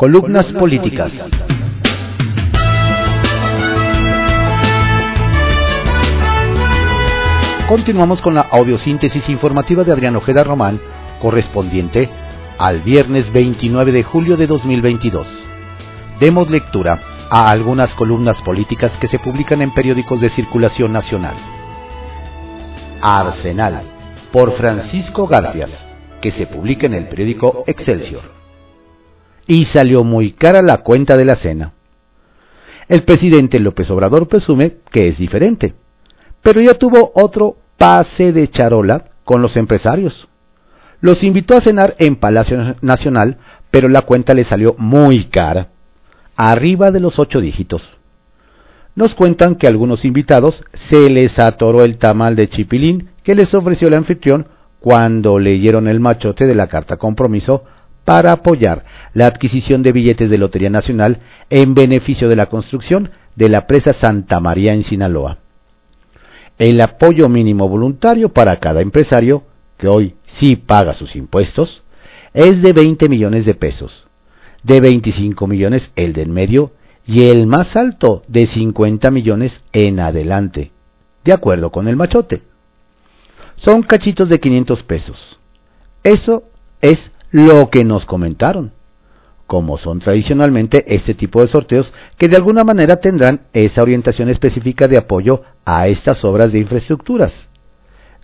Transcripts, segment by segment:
Columnas políticas. Continuamos con la audiosíntesis informativa de Adrián Ojeda Román, correspondiente al viernes 29 de julio de 2022. Demos lectura a algunas columnas políticas que se publican en periódicos de circulación nacional. Arsenal, por Francisco Garfias, que se publica en el periódico Excelsior y salió muy cara la cuenta de la cena. El presidente López Obrador presume que es diferente, pero ya tuvo otro pase de charola con los empresarios. Los invitó a cenar en Palacio Nacional, pero la cuenta le salió muy cara, arriba de los ocho dígitos. Nos cuentan que a algunos invitados se les atoró el tamal de chipilín que les ofreció el anfitrión cuando leyeron el machote de la carta compromiso para apoyar la adquisición de billetes de Lotería Nacional en beneficio de la construcción de la presa Santa María en Sinaloa. El apoyo mínimo voluntario para cada empresario, que hoy sí paga sus impuestos, es de 20 millones de pesos, de 25 millones el del medio y el más alto de 50 millones en adelante, de acuerdo con el machote. Son cachitos de 500 pesos. Eso es lo que nos comentaron, como son tradicionalmente este tipo de sorteos que de alguna manera tendrán esa orientación específica de apoyo a estas obras de infraestructuras,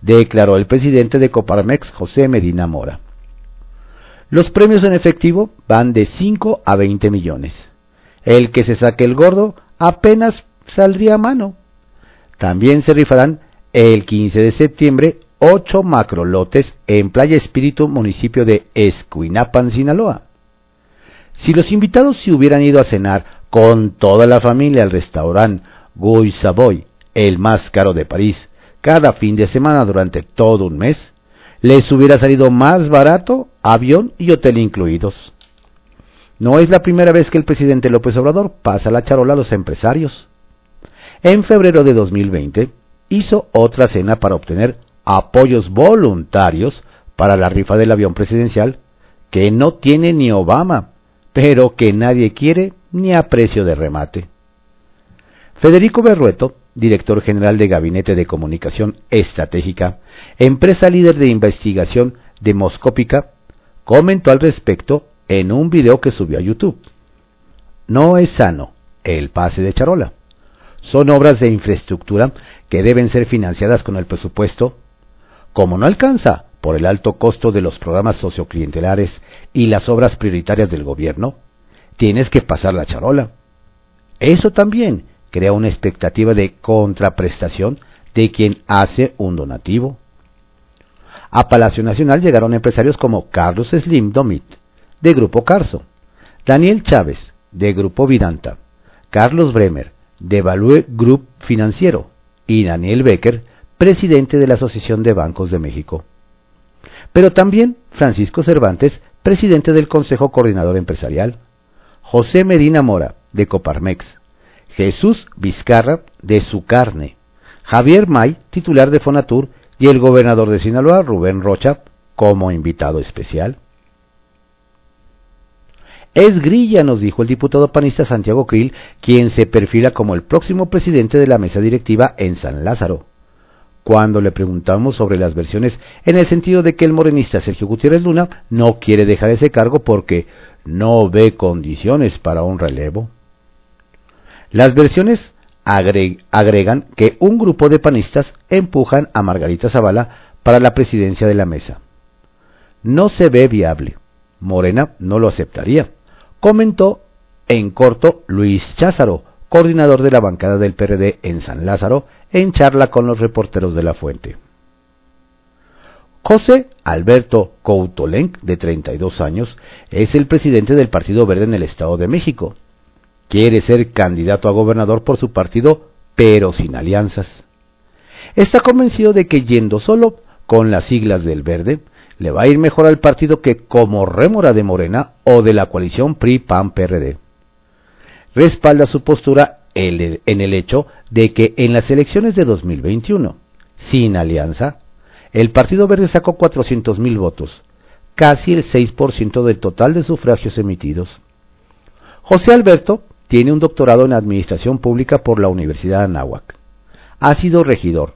declaró el presidente de Coparmex, José Medina Mora. Los premios en efectivo van de 5 a 20 millones. El que se saque el gordo apenas saldría a mano. También se rifarán el 15 de septiembre ocho macrolotes en Playa Espíritu, municipio de Escuinapan, Sinaloa. Si los invitados se hubieran ido a cenar con toda la familia al restaurante Guy Savoy, el más caro de París, cada fin de semana durante todo un mes, les hubiera salido más barato avión y hotel incluidos. No es la primera vez que el presidente López Obrador pasa la charola a los empresarios. En febrero de 2020 hizo otra cena para obtener apoyos voluntarios para la rifa del avión presidencial que no tiene ni Obama, pero que nadie quiere ni a precio de remate. Federico Berrueto, director general de Gabinete de Comunicación Estratégica, empresa líder de investigación demoscópica, comentó al respecto en un video que subió a YouTube. No es sano el pase de charola. Son obras de infraestructura que deben ser financiadas con el presupuesto como no alcanza por el alto costo de los programas socioclientelares y las obras prioritarias del gobierno, tienes que pasar la charola. Eso también crea una expectativa de contraprestación de quien hace un donativo. A Palacio Nacional llegaron empresarios como Carlos Slim Domit, de Grupo Carso, Daniel Chávez, de Grupo Vidanta, Carlos Bremer, de Value Group Financiero, y Daniel Becker, presidente de la Asociación de Bancos de México. Pero también Francisco Cervantes, presidente del Consejo Coordinador Empresarial, José Medina Mora, de Coparmex, Jesús Vizcarra, de Su Carne, Javier May, titular de Fonatur, y el gobernador de Sinaloa, Rubén Rocha, como invitado especial. Es grilla, nos dijo el diputado panista Santiago Krill, quien se perfila como el próximo presidente de la mesa directiva en San Lázaro cuando le preguntamos sobre las versiones en el sentido de que el morenista Sergio Gutiérrez Luna no quiere dejar ese cargo porque no ve condiciones para un relevo. Las versiones agregan que un grupo de panistas empujan a Margarita Zavala para la presidencia de la mesa. No se ve viable. Morena no lo aceptaría, comentó en corto Luis Cházaro, coordinador de la bancada del PRD en San Lázaro, en charla con los reporteros de la fuente. José Alberto Coutolenc, de 32 años, es el presidente del Partido Verde en el Estado de México. Quiere ser candidato a gobernador por su partido, pero sin alianzas. Está convencido de que yendo solo, con las siglas del Verde, le va a ir mejor al partido que como rémora de Morena o de la coalición PRI-PAN-PRD respalda su postura en el hecho de que en las elecciones de 2021, sin alianza, el Partido Verde sacó 400.000 votos, casi el 6% del total de sufragios emitidos. José Alberto tiene un doctorado en Administración Pública por la Universidad de Anáhuac. Ha sido regidor,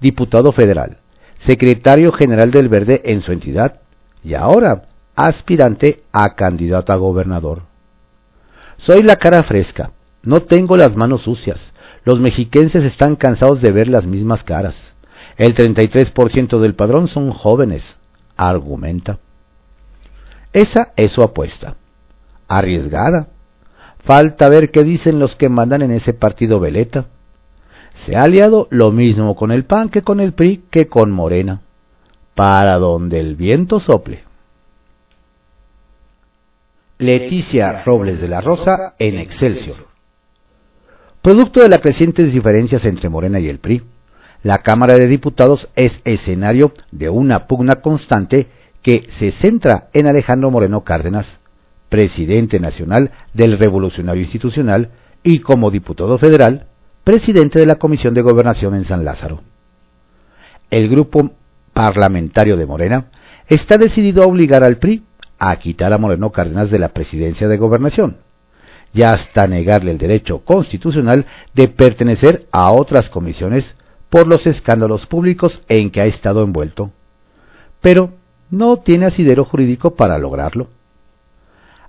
diputado federal, secretario general del Verde en su entidad y ahora aspirante a candidato a gobernador. Soy la cara fresca, no tengo las manos sucias. Los mexiquenses están cansados de ver las mismas caras. El 33% del padrón son jóvenes, argumenta. Esa es su apuesta. Arriesgada. Falta ver qué dicen los que mandan en ese partido veleta. Se ha aliado lo mismo con el PAN que con el PRI que con Morena. Para donde el viento sople. Leticia Robles de la Rosa en Excelsior. Producto de las crecientes diferencias entre Morena y el PRI, la Cámara de Diputados es escenario de una pugna constante que se centra en Alejandro Moreno Cárdenas, presidente nacional del Revolucionario Institucional y como diputado federal, presidente de la Comisión de Gobernación en San Lázaro. El grupo parlamentario de Morena está decidido a obligar al PRI a quitar a Moreno Cárdenas de la presidencia de Gobernación y hasta negarle el derecho constitucional de pertenecer a otras comisiones por los escándalos públicos en que ha estado envuelto. Pero no tiene asidero jurídico para lograrlo.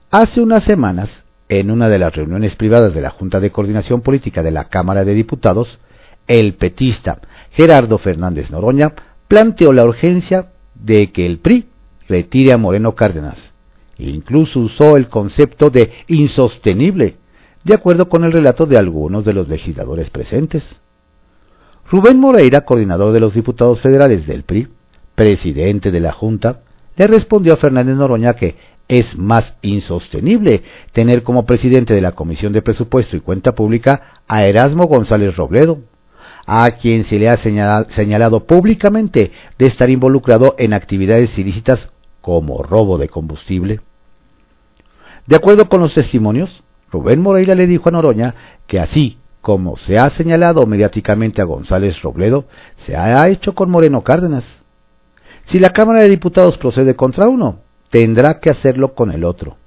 Hace unas semanas, en una de las reuniones privadas de la Junta de Coordinación Política de la Cámara de Diputados, el petista Gerardo Fernández Noroña planteó la urgencia de que el PRI retire a Moreno Cárdenas Incluso usó el concepto de insostenible, de acuerdo con el relato de algunos de los legisladores presentes. Rubén Moreira, coordinador de los diputados federales del PRI, presidente de la Junta, le respondió a Fernández Noroña que es más insostenible tener como presidente de la Comisión de Presupuesto y Cuenta Pública a Erasmo González Robledo, a quien se le ha señalado, señalado públicamente de estar involucrado en actividades ilícitas como robo de combustible. De acuerdo con los testimonios, Rubén Moreira le dijo a Noroña que así como se ha señalado mediáticamente a González Robledo, se ha hecho con Moreno Cárdenas. Si la Cámara de Diputados procede contra uno, tendrá que hacerlo con el otro.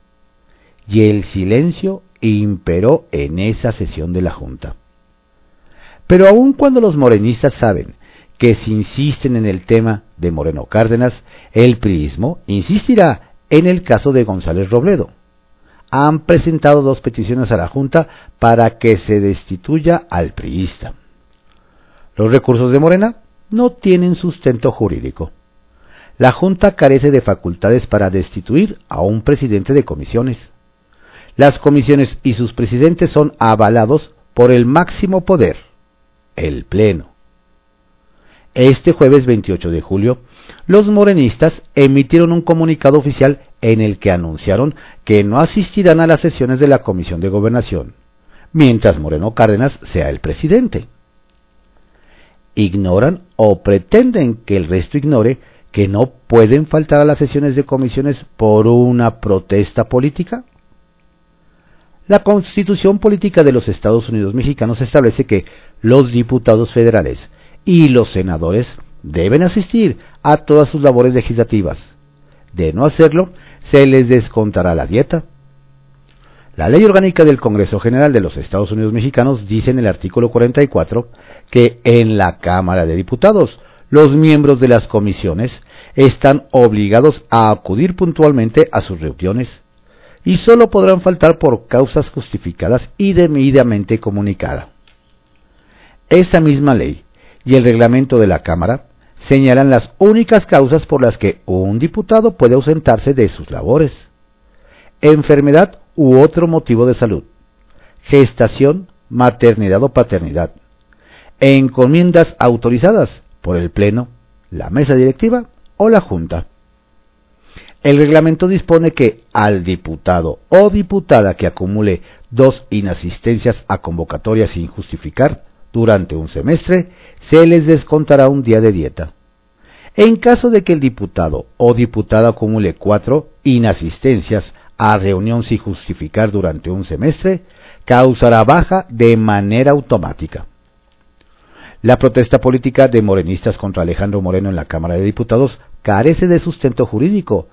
Y el silencio imperó en esa sesión de la Junta. Pero aun cuando los morenistas saben que si insisten en el tema de Moreno Cárdenas, el priismo insistirá en el caso de González Robledo. Han presentado dos peticiones a la Junta para que se destituya al priista. Los recursos de Morena no tienen sustento jurídico. La Junta carece de facultades para destituir a un presidente de comisiones. Las comisiones y sus presidentes son avalados por el máximo poder, el Pleno. Este jueves 28 de julio, los morenistas emitieron un comunicado oficial en el que anunciaron que no asistirán a las sesiones de la Comisión de Gobernación, mientras Moreno Cárdenas sea el presidente. Ignoran o pretenden que el resto ignore que no pueden faltar a las sesiones de comisiones por una protesta política? La Constitución Política de los Estados Unidos Mexicanos establece que los diputados federales y los senadores deben asistir a todas sus labores legislativas. De no hacerlo, se les descontará la dieta. La ley orgánica del Congreso General de los Estados Unidos Mexicanos dice en el artículo 44 que en la Cámara de Diputados los miembros de las comisiones están obligados a acudir puntualmente a sus reuniones y solo podrán faltar por causas justificadas y debidamente comunicadas. Esa misma ley y el reglamento de la Cámara señalan las únicas causas por las que un diputado puede ausentarse de sus labores. Enfermedad u otro motivo de salud. Gestación, maternidad o paternidad. Encomiendas autorizadas por el Pleno, la mesa directiva o la Junta. El reglamento dispone que al diputado o diputada que acumule dos inasistencias a convocatorias sin justificar durante un semestre, se les descontará un día de dieta. En caso de que el diputado o diputada acumule cuatro inasistencias a reunión sin justificar durante un semestre, causará baja de manera automática. La protesta política de morenistas contra Alejandro Moreno en la Cámara de Diputados carece de sustento jurídico,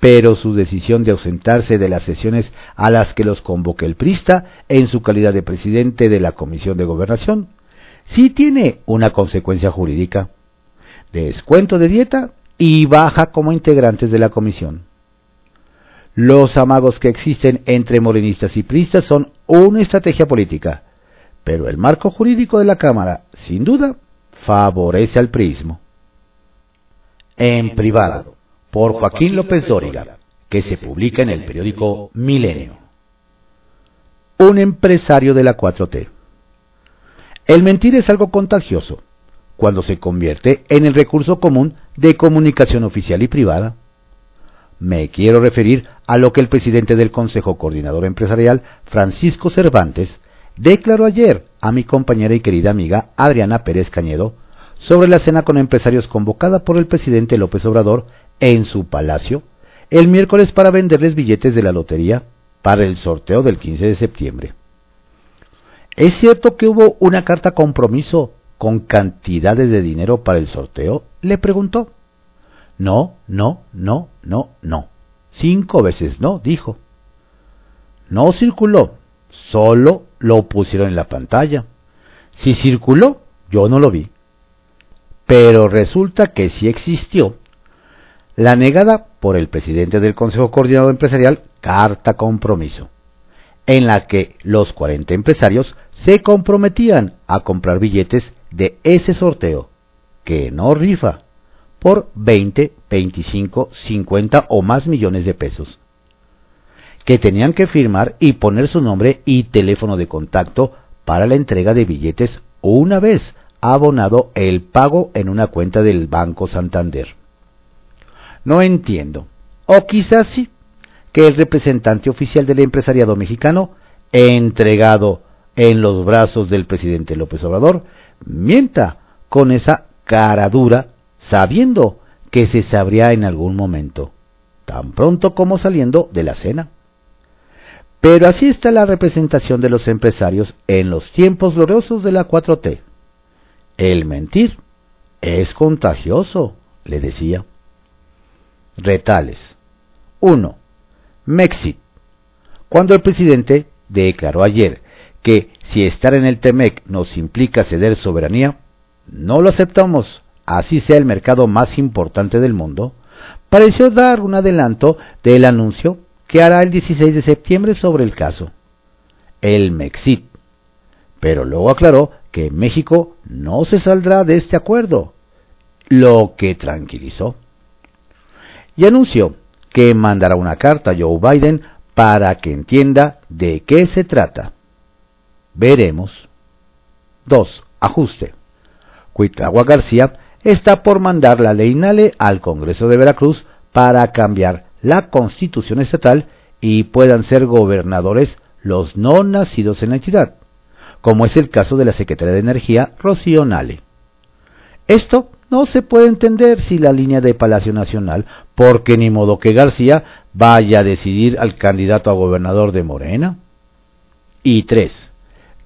pero su decisión de ausentarse de las sesiones a las que los convoque el Prista en su calidad de presidente de la Comisión de Gobernación sí tiene una consecuencia jurídica. Descuento de dieta y baja como integrantes de la comisión. Los amagos que existen entre morenistas y pristas son una estrategia política, pero el marco jurídico de la Cámara, sin duda, favorece al prismo. En privado, por Joaquín López Dóriga, que se publica en el periódico Milenio. Un empresario de la 4T. El mentir es algo contagioso cuando se convierte en el recurso común de comunicación oficial y privada. Me quiero referir a lo que el presidente del Consejo Coordinador Empresarial, Francisco Cervantes, declaró ayer a mi compañera y querida amiga Adriana Pérez Cañedo sobre la cena con empresarios convocada por el presidente López Obrador en su palacio el miércoles para venderles billetes de la lotería para el sorteo del 15 de septiembre. ¿Es cierto que hubo una carta compromiso con cantidades de dinero para el sorteo? le preguntó. No, no, no, no, no. Cinco veces no, dijo. No circuló, solo lo pusieron en la pantalla. Si circuló, yo no lo vi. Pero resulta que sí existió la negada por el presidente del Consejo Coordinador Empresarial carta compromiso, en la que los 40 empresarios se comprometían a comprar billetes de ese sorteo, que no rifa, por 20, 25, 50 o más millones de pesos, que tenían que firmar y poner su nombre y teléfono de contacto para la entrega de billetes una vez abonado el pago en una cuenta del Banco Santander. No entiendo, o quizás sí, que el representante oficial del empresariado mexicano, entregado en los brazos del presidente López Obrador, mienta con esa cara dura, sabiendo que se sabría en algún momento, tan pronto como saliendo de la cena. Pero así está la representación de los empresarios en los tiempos gloriosos de la 4T. El mentir es contagioso, le decía. Retales. 1. Mexit. Cuando el presidente declaró ayer que si estar en el TEMEC nos implica ceder soberanía, no lo aceptamos, así sea el mercado más importante del mundo, pareció dar un adelanto del anuncio que hará el 16 de septiembre sobre el caso. El Mexit. Pero luego aclaró que México no se saldrá de este acuerdo, lo que tranquilizó. Y anunció que mandará una carta a Joe Biden para que entienda de qué se trata. Veremos. 2. Ajuste. Cuitagua García está por mandar la ley NALE al Congreso de Veracruz para cambiar la constitución estatal y puedan ser gobernadores los no nacidos en la entidad, como es el caso de la secretaria de Energía, Rocío Nale. Esto no se puede entender si la línea de Palacio Nacional, porque ni modo que García vaya a decidir al candidato a gobernador de Morena. Y 3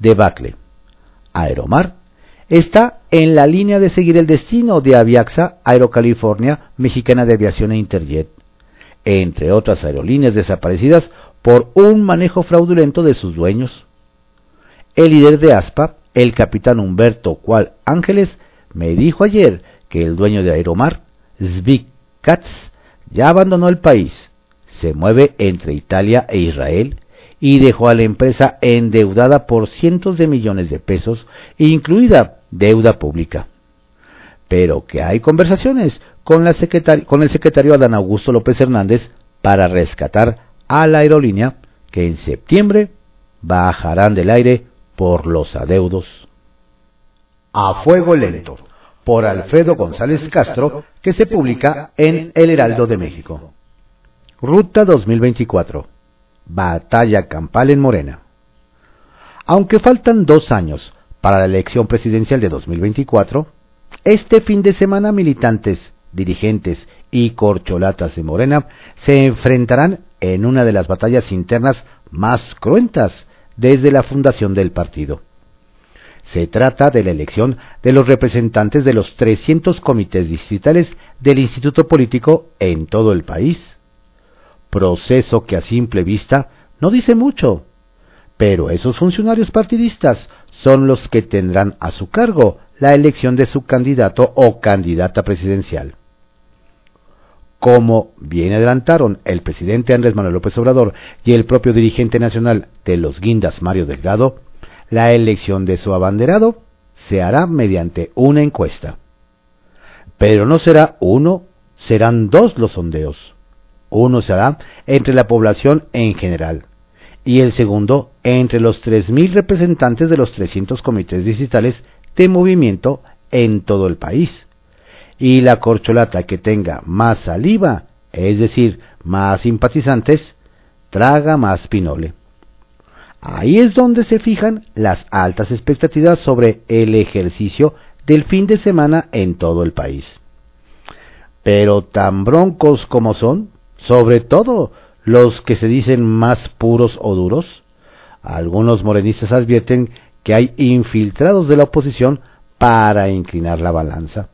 debacle. Aeromar está en la línea de seguir el destino de Aviaxa Aerocalifornia Mexicana de Aviación e Interjet, entre otras aerolíneas desaparecidas por un manejo fraudulento de sus dueños. El líder de ASPA, el capitán Humberto Cual Ángeles, me dijo ayer que el dueño de Aeromar, Zvik Katz, ya abandonó el país, se mueve entre Italia e Israel y dejó a la empresa endeudada por cientos de millones de pesos, incluida deuda pública. Pero que hay conversaciones con, la con el secretario Adán Augusto López Hernández para rescatar a la aerolínea que en septiembre bajarán del aire por los adeudos. A fuego lento, por Alfredo González Castro, que se publica en El Heraldo de México. Ruta 2024 batalla campal en Morena. Aunque faltan dos años para la elección presidencial de 2024, este fin de semana militantes, dirigentes y corcholatas de Morena se enfrentarán en una de las batallas internas más cruentas desde la fundación del partido. Se trata de la elección de los representantes de los 300 comités distritales del Instituto Político en todo el país proceso que a simple vista no dice mucho. Pero esos funcionarios partidistas son los que tendrán a su cargo la elección de su candidato o candidata presidencial. Como bien adelantaron el presidente Andrés Manuel López Obrador y el propio dirigente nacional de los Guindas, Mario Delgado, la elección de su abanderado se hará mediante una encuesta. Pero no será uno, serán dos los sondeos. Uno se hará entre la población en general y el segundo entre los 3.000 representantes de los 300 comités distritales de movimiento en todo el país. Y la corcholata que tenga más saliva, es decir, más simpatizantes, traga más pinole. Ahí es donde se fijan las altas expectativas sobre el ejercicio del fin de semana en todo el país. Pero tan broncos como son, sobre todo los que se dicen más puros o duros, algunos morenistas advierten que hay infiltrados de la oposición para inclinar la balanza.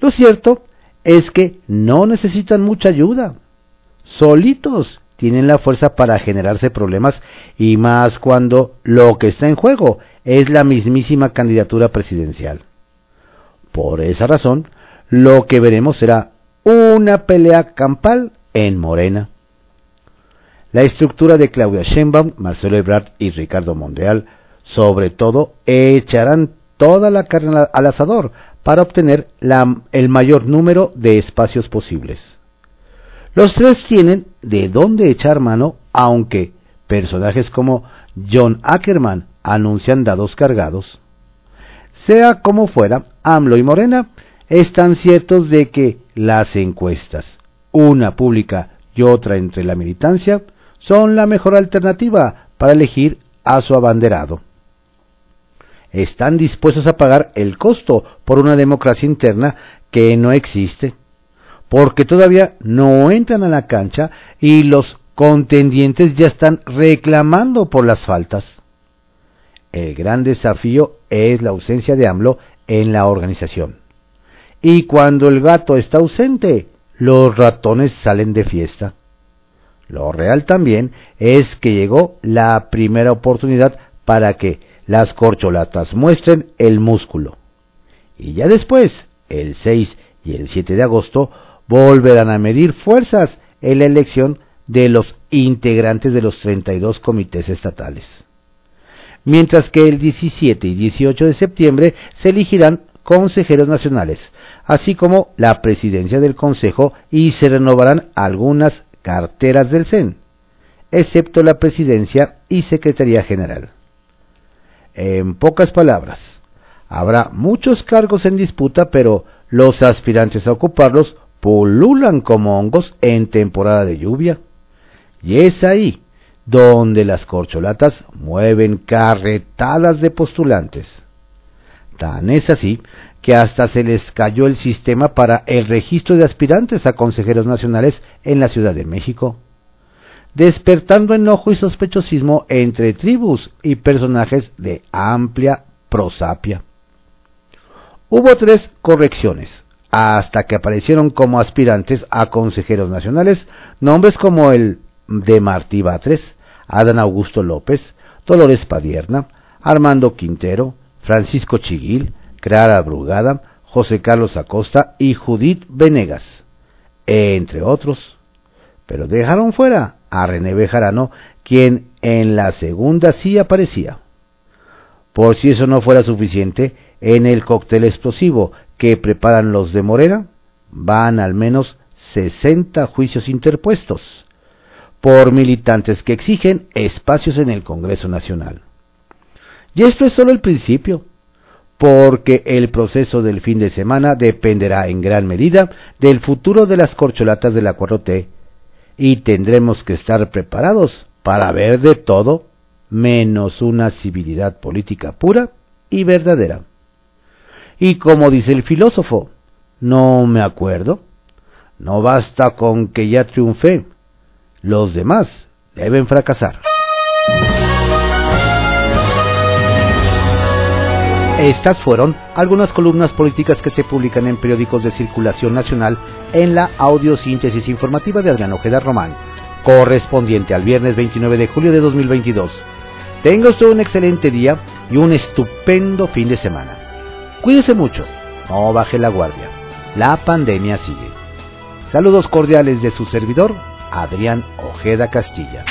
Lo cierto es que no necesitan mucha ayuda. Solitos tienen la fuerza para generarse problemas y más cuando lo que está en juego es la mismísima candidatura presidencial. Por esa razón, lo que veremos será una pelea campal en Morena. La estructura de Claudia Sheinbaum, Marcelo Ebrard y Ricardo Monreal, sobre todo, echarán toda la carne al asador para obtener el mayor número de espacios posibles. Los tres tienen de dónde echar mano, aunque personajes como John Ackerman anuncian dados cargados. Sea como fuera, AMLO y Morena están ciertos de que las encuestas, una pública y otra entre la militancia, son la mejor alternativa para elegir a su abanderado están dispuestos a pagar el costo por una democracia interna que no existe, porque todavía no entran a la cancha y los contendientes ya están reclamando por las faltas. El gran desafío es la ausencia de AMLO en la organización. Y cuando el gato está ausente, los ratones salen de fiesta. Lo real también es que llegó la primera oportunidad para que las corcholatas muestren el músculo. Y ya después, el 6 y el 7 de agosto, volverán a medir fuerzas en la elección de los integrantes de los 32 comités estatales. Mientras que el 17 y 18 de septiembre se elegirán consejeros nacionales, así como la presidencia del Consejo y se renovarán algunas carteras del CEN, excepto la presidencia y secretaría general. En pocas palabras, habrá muchos cargos en disputa, pero los aspirantes a ocuparlos pululan como hongos en temporada de lluvia. Y es ahí donde las corcholatas mueven carretadas de postulantes. Tan es así que hasta se les cayó el sistema para el registro de aspirantes a consejeros nacionales en la Ciudad de México despertando enojo y sospechosismo entre tribus y personajes de amplia prosapia. Hubo tres correcciones, hasta que aparecieron como aspirantes a consejeros nacionales nombres como el de Martí Batres, Adán Augusto López, Dolores Padierna, Armando Quintero, Francisco Chiguil, Clara Brugada, José Carlos Acosta y Judith Venegas, entre otros. Pero dejaron fuera a René Bejarano, quien en la segunda sí aparecía. Por si eso no fuera suficiente, en el cóctel explosivo que preparan los de Morena, van al menos 60 juicios interpuestos por militantes que exigen espacios en el Congreso Nacional. Y esto es solo el principio, porque el proceso del fin de semana dependerá en gran medida del futuro de las corcholatas de la 4T y tendremos que estar preparados para ver de todo menos una civilidad política pura y verdadera. Y como dice el filósofo, no me acuerdo, no basta con que ya triunfe, los demás deben fracasar. Estas fueron algunas columnas políticas que se publican en periódicos de circulación nacional en la audiosíntesis informativa de Adrián Ojeda Román, correspondiente al viernes 29 de julio de 2022. Tenga usted un excelente día y un estupendo fin de semana. Cuídese mucho, no baje la guardia. La pandemia sigue. Saludos cordiales de su servidor, Adrián Ojeda Castilla.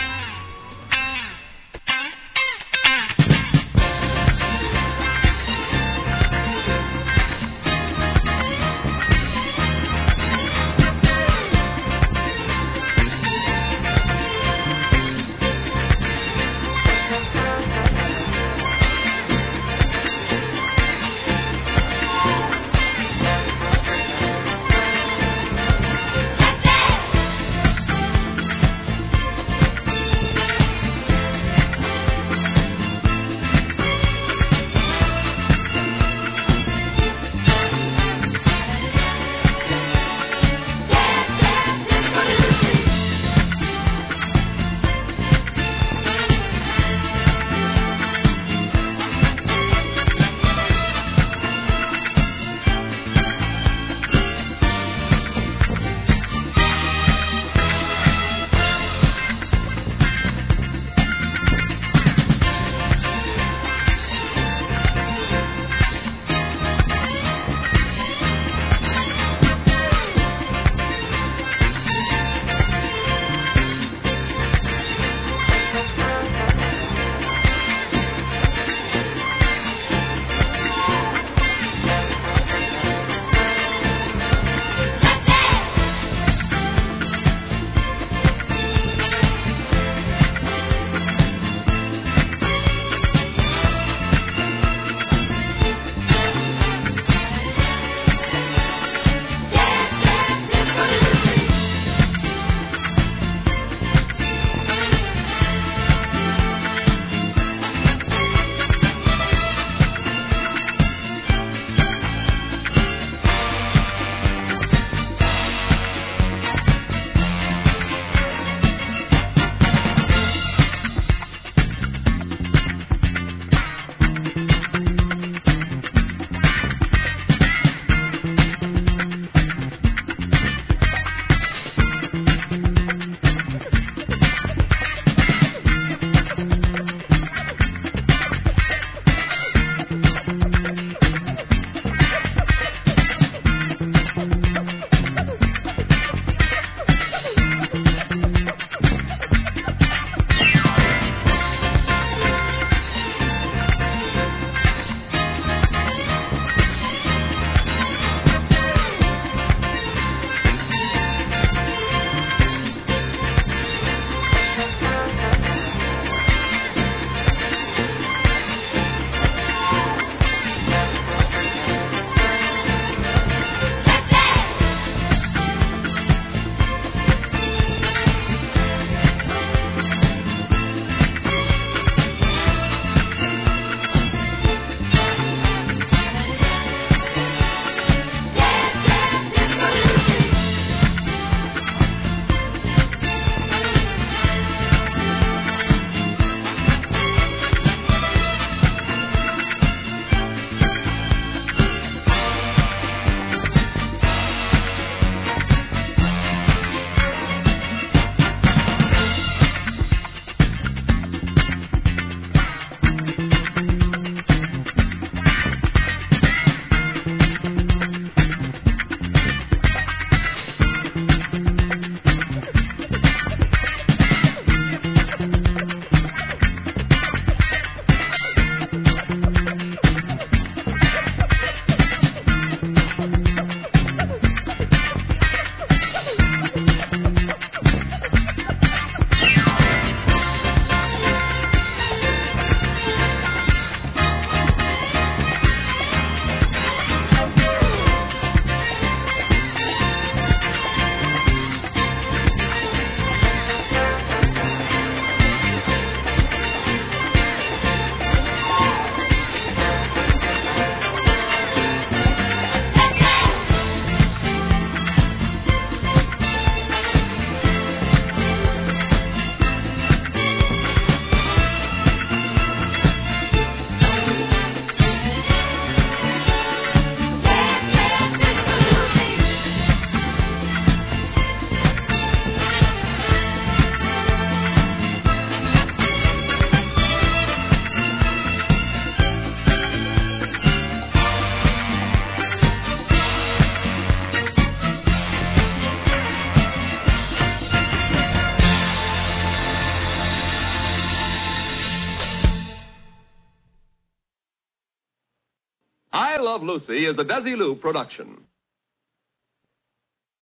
Lucy is a Desilu production.